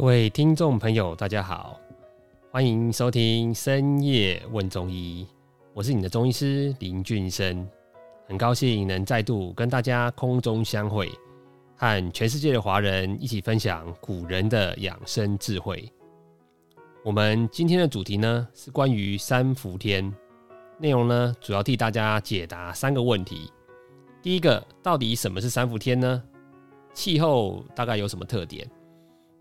各位听众朋友，大家好，欢迎收听深夜问中医，我是你的中医师林俊生，很高兴能再度跟大家空中相会，和全世界的华人一起分享古人的养生智慧。我们今天的主题呢是关于三伏天，内容呢主要替大家解答三个问题。第一个，到底什么是三伏天呢？气候大概有什么特点？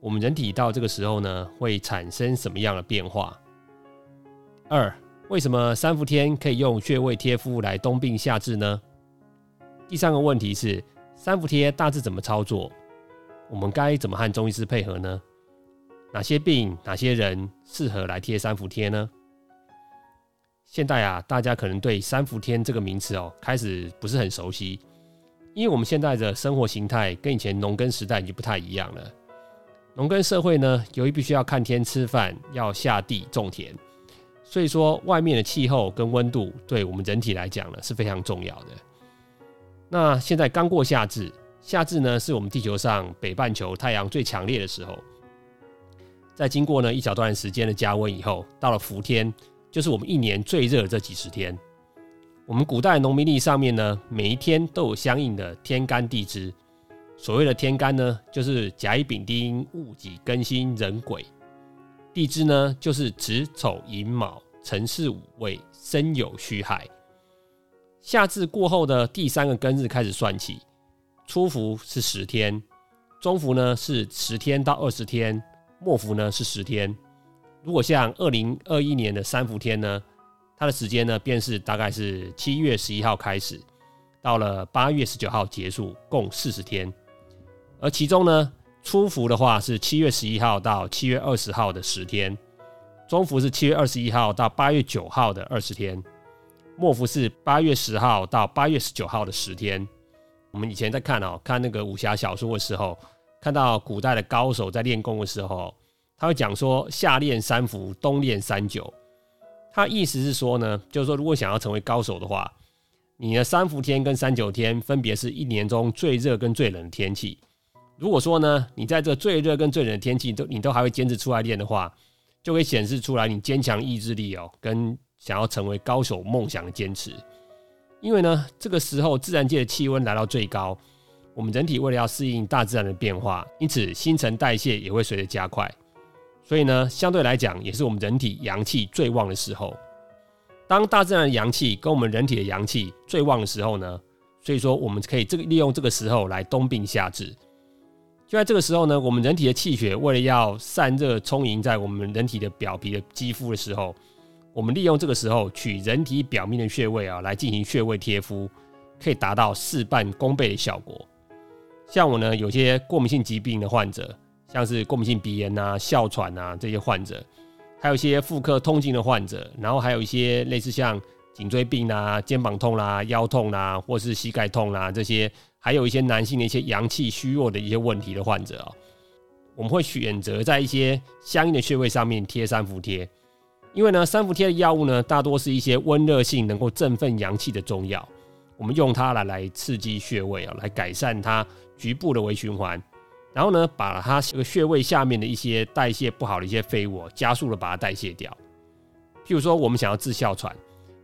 我们人体到这个时候呢，会产生什么样的变化？二，为什么三伏天可以用穴位贴敷来冬病夏治呢？第三个问题是，三伏贴大致怎么操作？我们该怎么和中医师配合呢？哪些病、哪些人适合来贴三伏贴呢？现在啊，大家可能对三伏天这个名词哦，开始不是很熟悉，因为我们现在的生活形态跟以前农耕时代已经不太一样了。农耕社会呢，由于必须要看天吃饭，要下地种田，所以说外面的气候跟温度对我们人体来讲呢是非常重要的。那现在刚过夏至，夏至呢是我们地球上北半球太阳最强烈的时候。在经过呢一小段时间的加温以后，到了伏天，就是我们一年最热的这几十天。我们古代农民历上面呢，每一天都有相应的天干地支。所谓的天干呢，就是甲乙丙丁戊己庚辛壬癸；地支呢，就是子丑寅卯辰巳午未申酉戌亥。夏至过后的第三个庚日开始算起，初伏是十天，中伏呢是十天到二十天，末伏呢是十天。如果像二零二一年的三伏天呢，它的时间呢便是大概是七月十一号开始，到了八月十九号结束，共四十天。而其中呢，初伏的话是七月十一号到七月二十号的十天，中伏是七月二十一号到八月九号的二十天，末伏是八月十号到八月十九号的十天。我们以前在看哦，看那个武侠小说的时候，看到古代的高手在练功的时候，他会讲说夏练三伏，冬练三九。他意思是说呢，就是说如果想要成为高手的话，你的三伏天跟三九天分别是一年中最热跟最冷的天气。如果说呢，你在这最热跟最冷的天气都你都还会坚持出来练的话，就会显示出来你坚强意志力哦，跟想要成为高手梦想的坚持。因为呢，这个时候自然界的气温来到最高，我们人体为了要适应大自然的变化，因此新陈代谢也会随着加快。所以呢，相对来讲，也是我们人体阳气最旺的时候。当大自然的阳气跟我们人体的阳气最旺的时候呢，所以说我们可以这个利用这个时候来冬病夏治。就在这个时候呢，我们人体的气血为了要散热充盈在我们人体的表皮的肌肤的时候，我们利用这个时候取人体表面的穴位啊，来进行穴位贴敷，可以达到事半功倍的效果。像我呢，有些过敏性疾病的患者，像是过敏性鼻炎啊、哮喘啊这些患者，还有一些妇科痛经的患者，然后还有一些类似像颈椎病啊、肩膀痛啦、腰痛啦，或是膝盖痛啦这些。还有一些男性的一些阳气虚弱的一些问题的患者啊，我们会选择在一些相应的穴位上面贴三伏贴，因为呢，三伏贴的药物呢，大多是一些温热性能够振奋阳气的中药，我们用它来来刺激穴位啊，来改善它局部的微循环，然后呢，把它这个穴位下面的一些代谢不好的一些废物，加速的把它代谢掉。譬如说，我们想要治哮喘，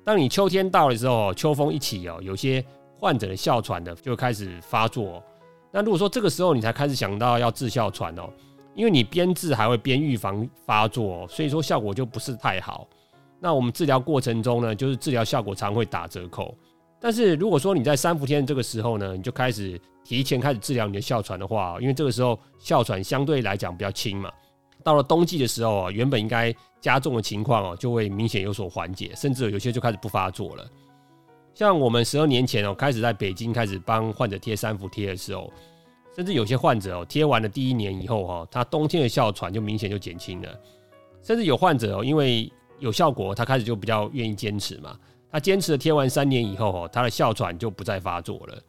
当你秋天到的时候，秋风一起哦，有些。患者的哮喘呢就开始发作，那如果说这个时候你才开始想到要治哮喘哦，因为你边治还会边预防发作，所以说效果就不是太好。那我们治疗过程中呢，就是治疗效果常会打折扣。但是如果说你在三伏天这个时候呢，你就开始提前开始治疗你的哮喘的话，因为这个时候哮喘相对来讲比较轻嘛，到了冬季的时候啊，原本应该加重的情况哦，就会明显有所缓解，甚至有些就开始不发作了。像我们十二年前哦，开始在北京开始帮患者贴三伏贴的时候，甚至有些患者哦，贴完了第一年以后哈，他冬天的哮喘就明显就减轻了。甚至有患者哦，因为有效果，他开始就比较愿意坚持嘛。他坚持了贴完三年以后哦，他的哮喘就不再发作了。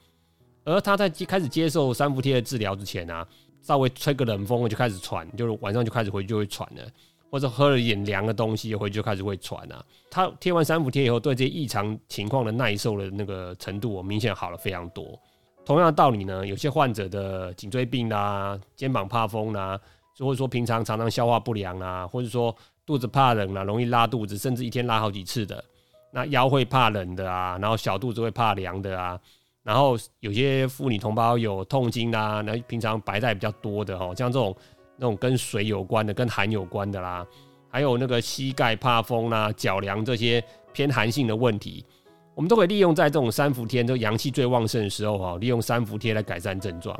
而他在开始接受三伏贴的治疗之前啊，稍微吹个冷风就开始喘，就是晚上就开始回去就会喘了。或者喝了一点凉的东西，回去就开始会喘啊。他贴完三伏贴以后，对这些异常情况的耐受的那个程度，我明显好了非常多。同样的道理呢，有些患者的颈椎病啦、肩膀怕风啦，或者说平常常常消化不良啊，或者说肚子怕冷啊，容易拉肚子，甚至一天拉好几次的。那腰会怕冷的啊，然后小肚子会怕凉的啊，然后有些妇女同胞有痛经啊，那平常白带比较多的哦，像这种那种跟水有关的、跟寒有关的啦，还有那个膝盖怕风啦、脚凉这些偏寒性的问题，我们都可以利用在这种三伏天，这阳气最旺盛的时候哈，利用三伏贴来改善症状。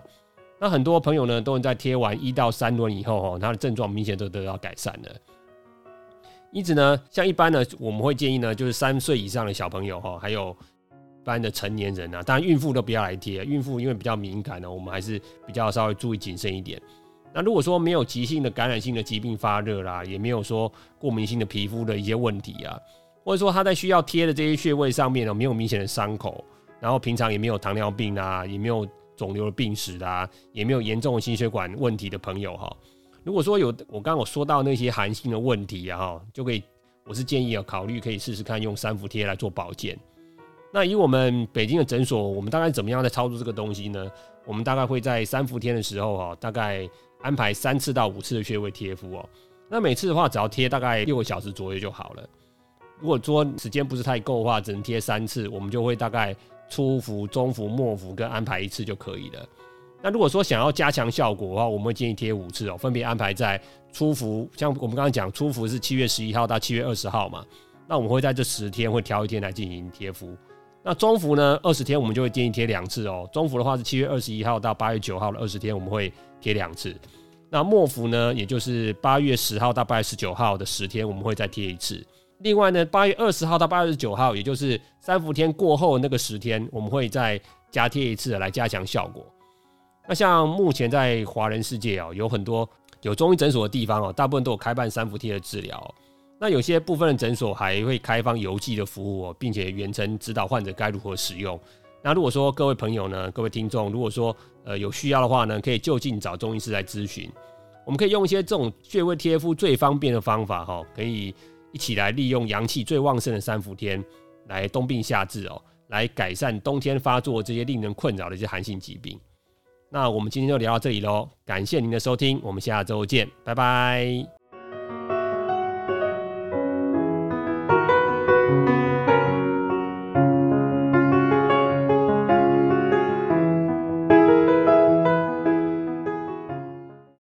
那很多朋友呢，都能在贴完一到三轮以后哈，他的症状明显都得到改善了。因此呢，像一般呢，我们会建议呢，就是三岁以上的小朋友哈，还有一般的成年人啊，当然孕妇都不要来贴，孕妇因为比较敏感呢，我们还是比较稍微注意谨慎一点。那如果说没有急性的感染性的疾病发热啦，也没有说过敏性的皮肤的一些问题啊，或者说他在需要贴的这些穴位上面呢，没有明显的伤口，然后平常也没有糖尿病啊，也没有肿瘤的病史啊，也没有严重的心血管问题的朋友哈。如果说有我刚刚我说到那些寒性的问题啊，哈，就可以，我是建议啊，考虑可以试试看用三伏贴来做保健。那以我们北京的诊所，我们大概怎么样在操作这个东西呢？我们大概会在三伏天的时候啊，大概安排三次到五次的穴位贴敷哦。那每次的话，只要贴大概六个小时左右就好了。如果说时间不是太够的话，只能贴三次，我们就会大概初伏、中伏、末伏跟安排一次就可以了。那如果说想要加强效果的话，我们会建议贴五次哦，分别安排在初伏，像我们刚刚讲初伏是七月十一号到七月二十号嘛，那我们会在这十天会挑一天来进行贴敷。那中伏呢，二十天我们就会建议贴两次哦。中伏的话是七月二十一号到八月九号的二十天，我们会贴两次。那末伏呢，也就是八月十号到八月十九号的十天，我们会再贴一次。另外呢，八月二十号到八月十九号，也就是三伏天过后那个十天，我们会再加贴一次来加强效果。那像目前在华人世界哦，有很多有中医诊所的地方哦，大部分都有开办三伏贴的治疗。那有些部分的诊所还会开放邮寄的服务哦，并且远程指导患者该如何使用。那如果说各位朋友呢，各位听众，如果说呃有需要的话呢，可以就近找中医师来咨询。我们可以用一些这种穴位贴敷最方便的方法哈，可以一起来利用阳气最旺盛的三伏天来冬病夏治哦，来改善冬天发作这些令人困扰的一些寒性疾病。那我们今天就聊到这里喽，感谢您的收听，我们下周见，拜拜。